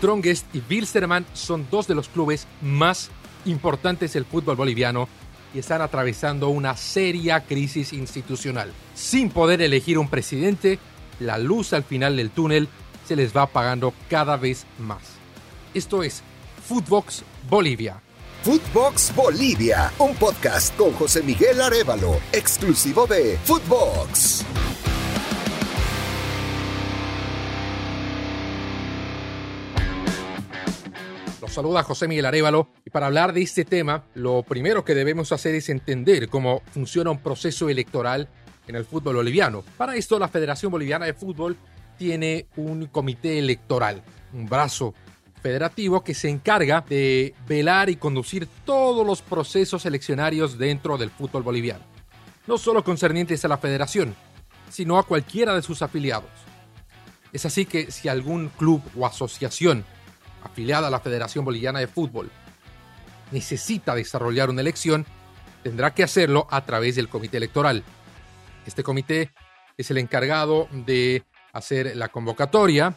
Strongest y Wilstermann son dos de los clubes más importantes del fútbol boliviano y están atravesando una seria crisis institucional. Sin poder elegir un presidente, la luz al final del túnel se les va apagando cada vez más. Esto es Footbox Bolivia. Footbox Bolivia, un podcast con José Miguel Arevalo, exclusivo de Footbox. Los saluda José Miguel Arevalo y para hablar de este tema, lo primero que debemos hacer es entender cómo funciona un proceso electoral en el fútbol boliviano. Para esto, la Federación Boliviana de Fútbol tiene un comité electoral, un brazo federativo que se encarga de velar y conducir todos los procesos eleccionarios dentro del fútbol boliviano, no solo concernientes a la federación, sino a cualquiera de sus afiliados. Es así que si algún club o asociación afiliada a la Federación Boliviana de Fútbol necesita desarrollar una elección, tendrá que hacerlo a través del comité electoral. Este comité es el encargado de hacer la convocatoria,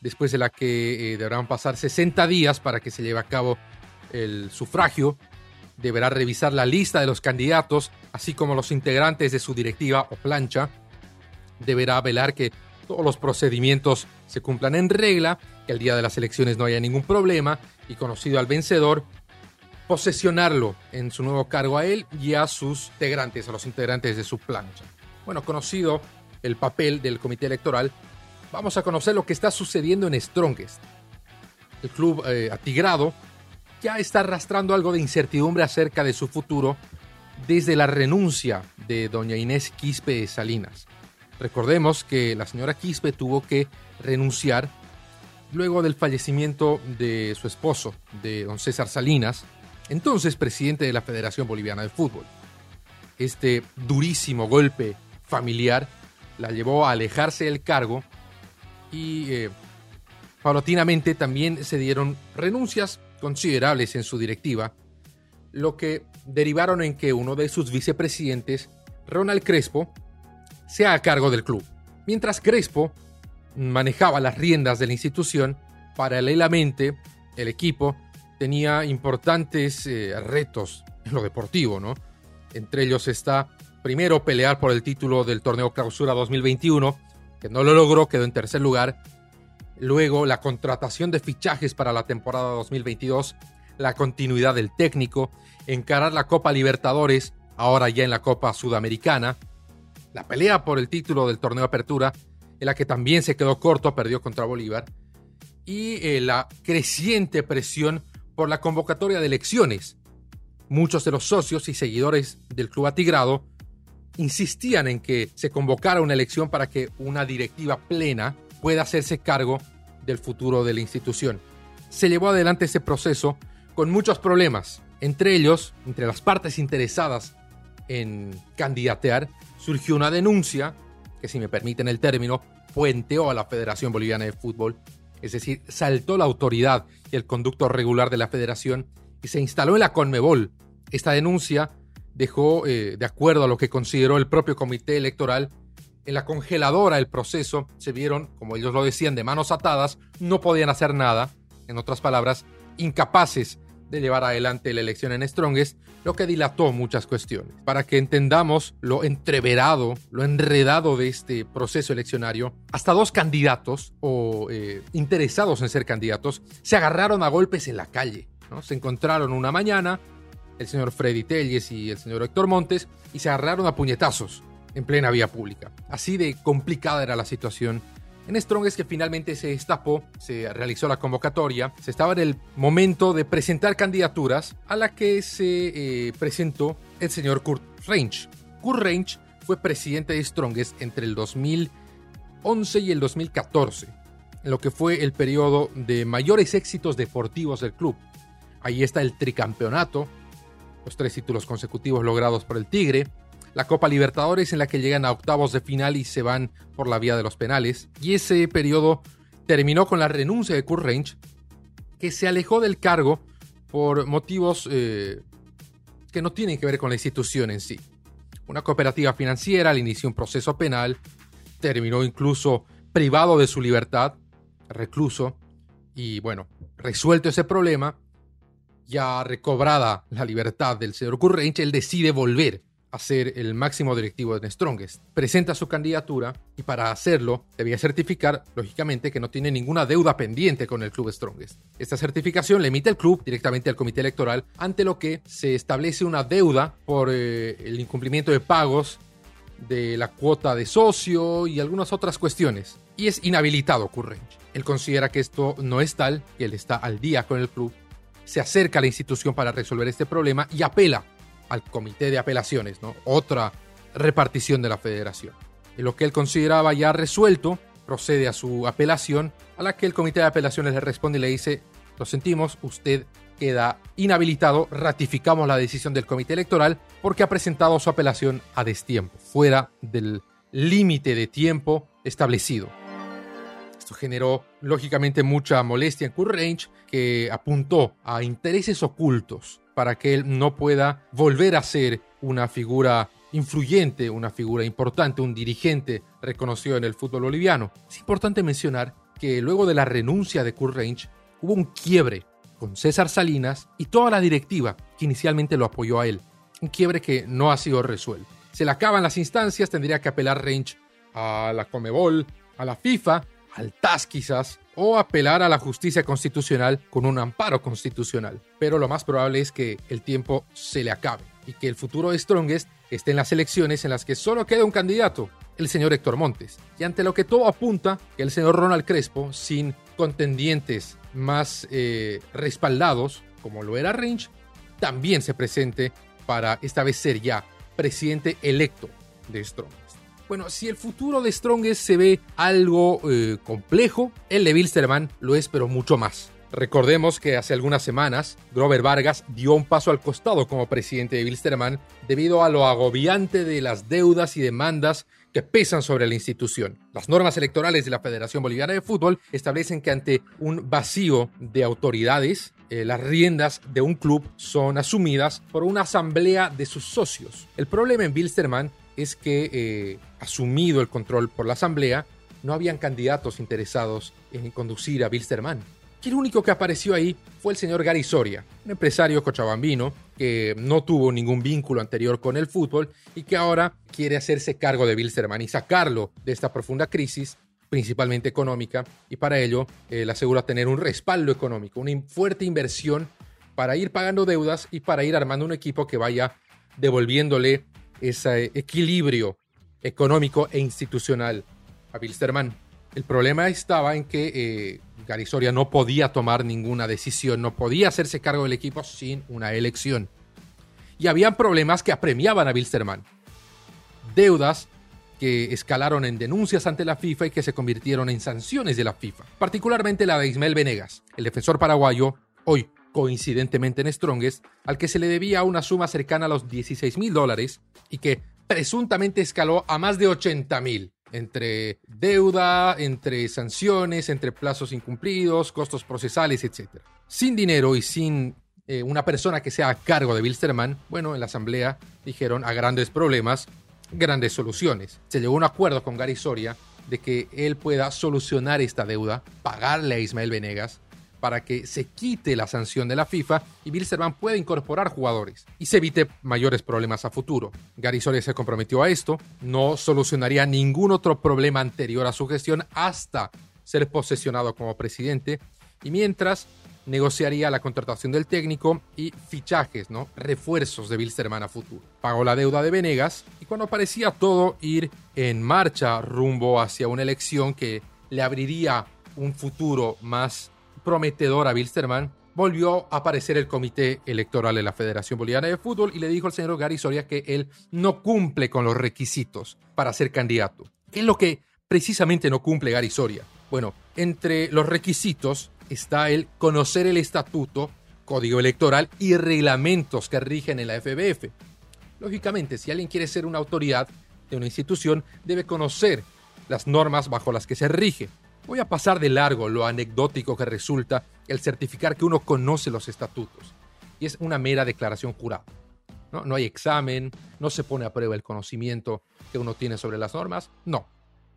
después de la que eh, deberán pasar 60 días para que se lleve a cabo el sufragio. Deberá revisar la lista de los candidatos, así como los integrantes de su directiva o plancha. Deberá velar que todos los procedimientos se cumplan en regla, que el día de las elecciones no haya ningún problema y conocido al vencedor, posesionarlo en su nuevo cargo a él y a sus integrantes, a los integrantes de su plancha. Bueno, conocido el papel del comité electoral, vamos a conocer lo que está sucediendo en Strongest. El club eh, atigrado ya está arrastrando algo de incertidumbre acerca de su futuro desde la renuncia de doña Inés Quispe Salinas. Recordemos que la señora Quispe tuvo que renunciar luego del fallecimiento de su esposo, de don César Salinas, entonces presidente de la Federación Boliviana de Fútbol. Este durísimo golpe familiar la llevó a alejarse del cargo y eh, paulatinamente también se dieron renuncias considerables en su directiva, lo que derivaron en que uno de sus vicepresidentes, Ronald Crespo, sea a cargo del club. Mientras Crespo manejaba las riendas de la institución, paralelamente el equipo tenía importantes eh, retos en lo deportivo, ¿no? Entre ellos está, primero, pelear por el título del torneo Clausura 2021, que no lo logró, quedó en tercer lugar. Luego, la contratación de fichajes para la temporada 2022, la continuidad del técnico, encarar la Copa Libertadores, ahora ya en la Copa Sudamericana, la pelea por el título del torneo Apertura, en la que también se quedó corto, perdió contra Bolívar, y eh, la creciente presión por la convocatoria de elecciones. Muchos de los socios y seguidores del Club Atigrado insistían en que se convocara una elección para que una directiva plena pueda hacerse cargo del futuro de la institución. Se llevó adelante ese proceso con muchos problemas, entre ellos, entre las partes interesadas en candidatear, surgió una denuncia si me permiten el término, puenteó a la Federación Boliviana de Fútbol, es decir, saltó la autoridad y el conducto regular de la federación y se instaló en la Conmebol. Esta denuncia dejó, eh, de acuerdo a lo que consideró el propio comité electoral, en la congeladora el proceso, se vieron, como ellos lo decían, de manos atadas, no podían hacer nada, en otras palabras, incapaces de llevar adelante la elección en Strongest, lo que dilató muchas cuestiones. Para que entendamos lo entreverado, lo enredado de este proceso eleccionario, hasta dos candidatos o eh, interesados en ser candidatos se agarraron a golpes en la calle. ¿no? Se encontraron una mañana el señor Freddy Telles y el señor Héctor Montes y se agarraron a puñetazos en plena vía pública. Así de complicada era la situación en Strong es que finalmente se destapó, se realizó la convocatoria, se estaba en el momento de presentar candidaturas a la que se eh, presentó el señor Kurt Range. Kurt Range fue presidente de Strongest entre el 2011 y el 2014, en lo que fue el periodo de mayores éxitos deportivos del club. Ahí está el tricampeonato, los tres títulos consecutivos logrados por el Tigre, la Copa Libertadores en la que llegan a octavos de final y se van por la vía de los penales. Y ese periodo terminó con la renuncia de Kurt Range, que se alejó del cargo por motivos eh, que no tienen que ver con la institución en sí. Una cooperativa financiera le inició un proceso penal, terminó incluso privado de su libertad, recluso, Y bueno, resuelto ese problema, ya recobrada la libertad del señor Currange, él decide volver a ser el máximo directivo de Strongest. Presenta su candidatura y para hacerlo debía certificar, lógicamente, que no tiene ninguna deuda pendiente con el club Strongest. Esta certificación le emite el club directamente al comité electoral, ante lo que se establece una deuda por eh, el incumplimiento de pagos de la cuota de socio y algunas otras cuestiones. Y es inhabilitado Currange. Él considera que esto no es tal, que él está al día con el club se acerca a la institución para resolver este problema y apela al comité de apelaciones, otra repartición de la federación. En lo que él consideraba ya resuelto, procede a su apelación, a la que el comité de apelaciones le responde y le dice, lo sentimos, usted queda inhabilitado, ratificamos la decisión del comité electoral porque ha presentado su apelación a destiempo, fuera del límite de tiempo establecido. Esto generó lógicamente mucha molestia en Kurt Range, que apuntó a intereses ocultos para que él no pueda volver a ser una figura influyente, una figura importante, un dirigente reconocido en el fútbol boliviano. Es importante mencionar que luego de la renuncia de Kurt Range hubo un quiebre con César Salinas y toda la directiva que inicialmente lo apoyó a él. Un quiebre que no ha sido resuelto. Se le acaban las instancias, tendría que apelar Range a la Comebol, a la FIFA al TAS quizás, o apelar a la justicia constitucional con un amparo constitucional. Pero lo más probable es que el tiempo se le acabe y que el futuro de Strongest esté en las elecciones en las que solo queda un candidato, el señor Héctor Montes. Y ante lo que todo apunta, que el señor Ronald Crespo, sin contendientes más eh, respaldados, como lo era Range, también se presente para esta vez ser ya presidente electo de Strongest. Bueno, si el futuro de Strongest se ve algo eh, complejo, el de Wilstermann lo es, pero mucho más. Recordemos que hace algunas semanas Grover Vargas dio un paso al costado como presidente de Wilstermann debido a lo agobiante de las deudas y demandas que pesan sobre la institución. Las normas electorales de la Federación Boliviana de Fútbol establecen que ante un vacío de autoridades, eh, las riendas de un club son asumidas por una asamblea de sus socios. El problema en Wilstermann es que, eh, asumido el control por la Asamblea, no habían candidatos interesados en conducir a Bilsterman. El único que apareció ahí fue el señor Gary Soria, un empresario cochabambino que no tuvo ningún vínculo anterior con el fútbol y que ahora quiere hacerse cargo de Bilsterman y sacarlo de esta profunda crisis, principalmente económica, y para ello le asegura tener un respaldo económico, una fuerte inversión para ir pagando deudas y para ir armando un equipo que vaya devolviéndole ese equilibrio económico e institucional a Bilsterman. El problema estaba en que eh, no podía tomar ninguna decisión, no podía hacerse cargo del equipo sin una elección. Y habían problemas que apremiaban a Bilsterman. Deudas que escalaron en denuncias ante la FIFA y que se convirtieron en sanciones de la FIFA, particularmente la de Ismael Venegas, el defensor paraguayo, hoy coincidentemente en Strongest, al que se le debía una suma cercana a los 16 mil dólares y que presuntamente escaló a más de 80 mil entre deuda, entre sanciones, entre plazos incumplidos, costos procesales, etc. Sin dinero y sin eh, una persona que sea a cargo de Bilsterman, bueno, en la asamblea dijeron a grandes problemas, grandes soluciones. Se llegó a un acuerdo con Gary Soria de que él pueda solucionar esta deuda, pagarle a Ismael Venegas para que se quite la sanción de la FIFA y Bilsterman pueda incorporar jugadores y se evite mayores problemas a futuro. Gary Soria se comprometió a esto, no solucionaría ningún otro problema anterior a su gestión hasta ser posesionado como presidente y mientras negociaría la contratación del técnico y fichajes, ¿no? refuerzos de Bilsterman a futuro. Pagó la deuda de Venegas y cuando parecía todo ir en marcha rumbo hacia una elección que le abriría un futuro más prometedor a Bilsterman, volvió a aparecer el comité electoral de la Federación Boliviana de Fútbol y le dijo al señor Gary Soria que él no cumple con los requisitos para ser candidato. ¿Qué es lo que precisamente no cumple Gary Soria? Bueno, entre los requisitos está el conocer el estatuto, código electoral y reglamentos que rigen en la FBF. Lógicamente, si alguien quiere ser una autoridad de una institución, debe conocer las normas bajo las que se rige. Voy a pasar de largo lo anecdótico que resulta el certificar que uno conoce los estatutos. Y es una mera declaración jurada. ¿no? hay examen, no se pone a prueba el conocimiento que uno tiene sobre las normas. No.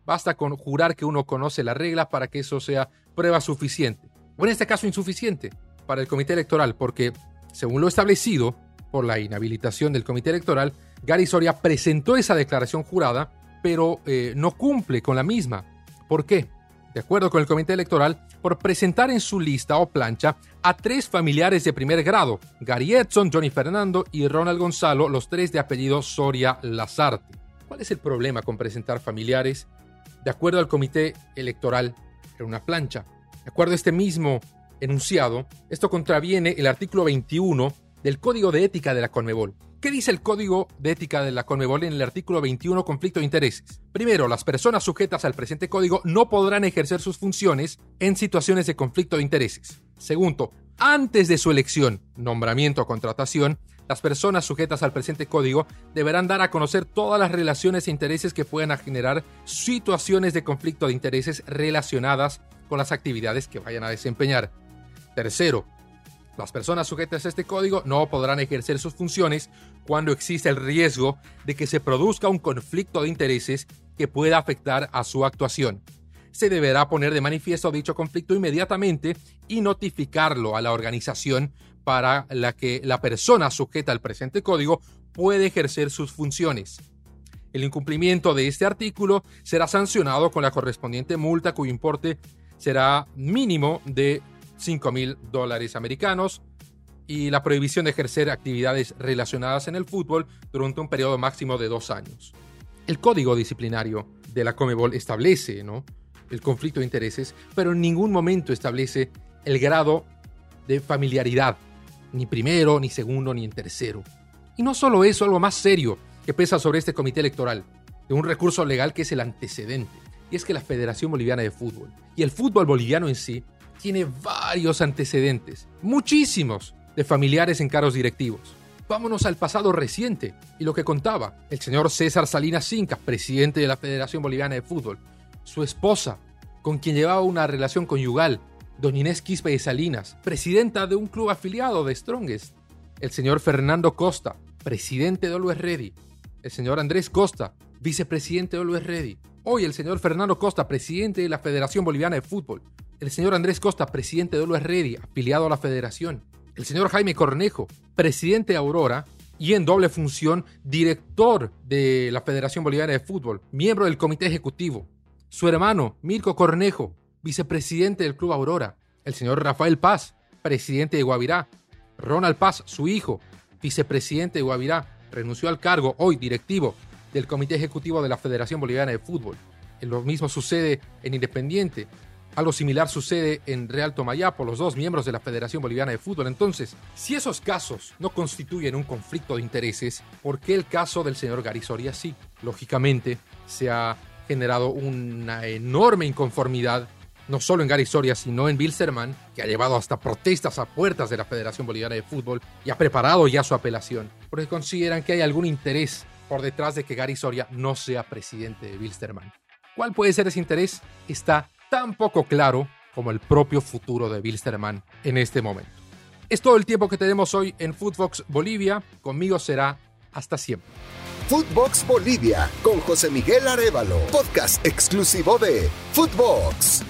Basta con jurar que uno conoce la regla para que eso sea prueba suficiente. o en este caso insuficiente para el comité electoral, porque según lo establecido por la inhabilitación del comité electoral, Gary Soria presentó esa declaración jurada, pero eh, no cumple con la misma. ¿Por qué? De acuerdo con el comité electoral, por presentar en su lista o plancha a tres familiares de primer grado, Gary Edson, Johnny Fernando y Ronald Gonzalo, los tres de apellido Soria Lazarte. ¿Cuál es el problema con presentar familiares? De acuerdo al comité electoral, en una plancha. De acuerdo a este mismo enunciado, esto contraviene el artículo 21 del Código de Ética de la Conmebol. ¿Qué dice el Código de Ética de la Conmebol en el artículo 21 conflicto de intereses? Primero, las personas sujetas al presente código no podrán ejercer sus funciones en situaciones de conflicto de intereses. Segundo, antes de su elección, nombramiento o contratación, las personas sujetas al presente código deberán dar a conocer todas las relaciones e intereses que puedan generar situaciones de conflicto de intereses relacionadas con las actividades que vayan a desempeñar. Tercero, las personas sujetas a este código no podrán ejercer sus funciones cuando existe el riesgo de que se produzca un conflicto de intereses que pueda afectar a su actuación. Se deberá poner de manifiesto dicho conflicto inmediatamente y notificarlo a la organización para la que la persona sujeta al presente código puede ejercer sus funciones. El incumplimiento de este artículo será sancionado con la correspondiente multa cuyo importe será mínimo de 5 mil dólares americanos y la prohibición de ejercer actividades relacionadas en el fútbol durante un periodo máximo de dos años. El código disciplinario de la Comebol establece ¿no? el conflicto de intereses, pero en ningún momento establece el grado de familiaridad, ni primero, ni segundo, ni en tercero. Y no solo eso, algo más serio que pesa sobre este comité electoral, de un recurso legal que es el antecedente, y es que la Federación Boliviana de Fútbol y el fútbol boliviano en sí tiene varios antecedentes, muchísimos, de familiares en cargos directivos. Vámonos al pasado reciente y lo que contaba el señor César Salinas Cinca, presidente de la Federación Boliviana de Fútbol, su esposa, con quien llevaba una relación conyugal, doña Inés Quispe de Salinas, presidenta de un club afiliado de Strongest, el señor Fernando Costa, presidente de Always Ready, el señor Andrés Costa, vicepresidente de Always Ready, hoy el señor Fernando Costa, presidente de la Federación Boliviana de Fútbol, el señor Andrés Costa, presidente de Always Ready, afiliado a la federación, el señor Jaime Cornejo, presidente de Aurora y en doble función director de la Federación Boliviana de Fútbol, miembro del comité ejecutivo, su hermano Mirko Cornejo, vicepresidente del Club Aurora, el señor Rafael Paz, presidente de Guavirá, Ronald Paz, su hijo, vicepresidente de Guavirá, renunció al cargo, hoy directivo del Comité Ejecutivo de la Federación Boliviana de Fútbol. Lo mismo sucede en Independiente, algo similar sucede en Real Tomayapo, los dos miembros de la Federación Boliviana de Fútbol. Entonces, si esos casos no constituyen un conflicto de intereses, ¿por qué el caso del señor Garisoria sí? Lógicamente, se ha generado una enorme inconformidad, no solo en Garisoria, sino en Bilsterman, que ha llevado hasta protestas a puertas de la Federación Boliviana de Fútbol y ha preparado ya su apelación, porque consideran que hay algún interés por detrás de que Gary Soria no sea presidente de Bilsterman. ¿Cuál puede ser ese interés? Está tan poco claro como el propio futuro de Bilsterman en este momento. Es todo el tiempo que tenemos hoy en Footbox Bolivia. Conmigo será hasta siempre. Footbox Bolivia con José Miguel Arevalo, podcast exclusivo de Footbox.